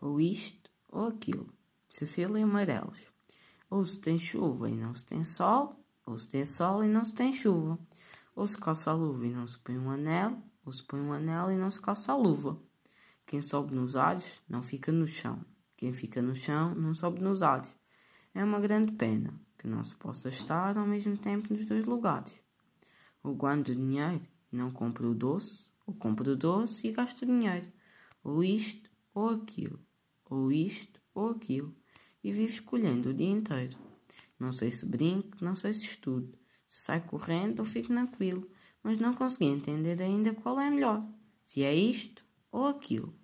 ou isto ou aquilo. Cecília Amarelos. Ou se tem chuva e não se tem sol, ou se tem sol e não se tem chuva. Ou se calça a luva e não se põe um anel, ou se põe um anel e não se calça a luva. Quem sobe nos ares não fica no chão. Quem fica no chão não sobe nos ares. É uma grande pena que não se possa estar ao mesmo tempo nos dois lugares. Ou guardo dinheiro e não compro o doce, ou compro o doce e gasto dinheiro. Ou isto ou aquilo. Ou isto ou aquilo. E vivo escolhendo o dia inteiro. Não sei se brinco, não sei se estudo, se saio correndo ou fico tranquilo, mas não consegui entender ainda qual é melhor, se é isto ou aquilo.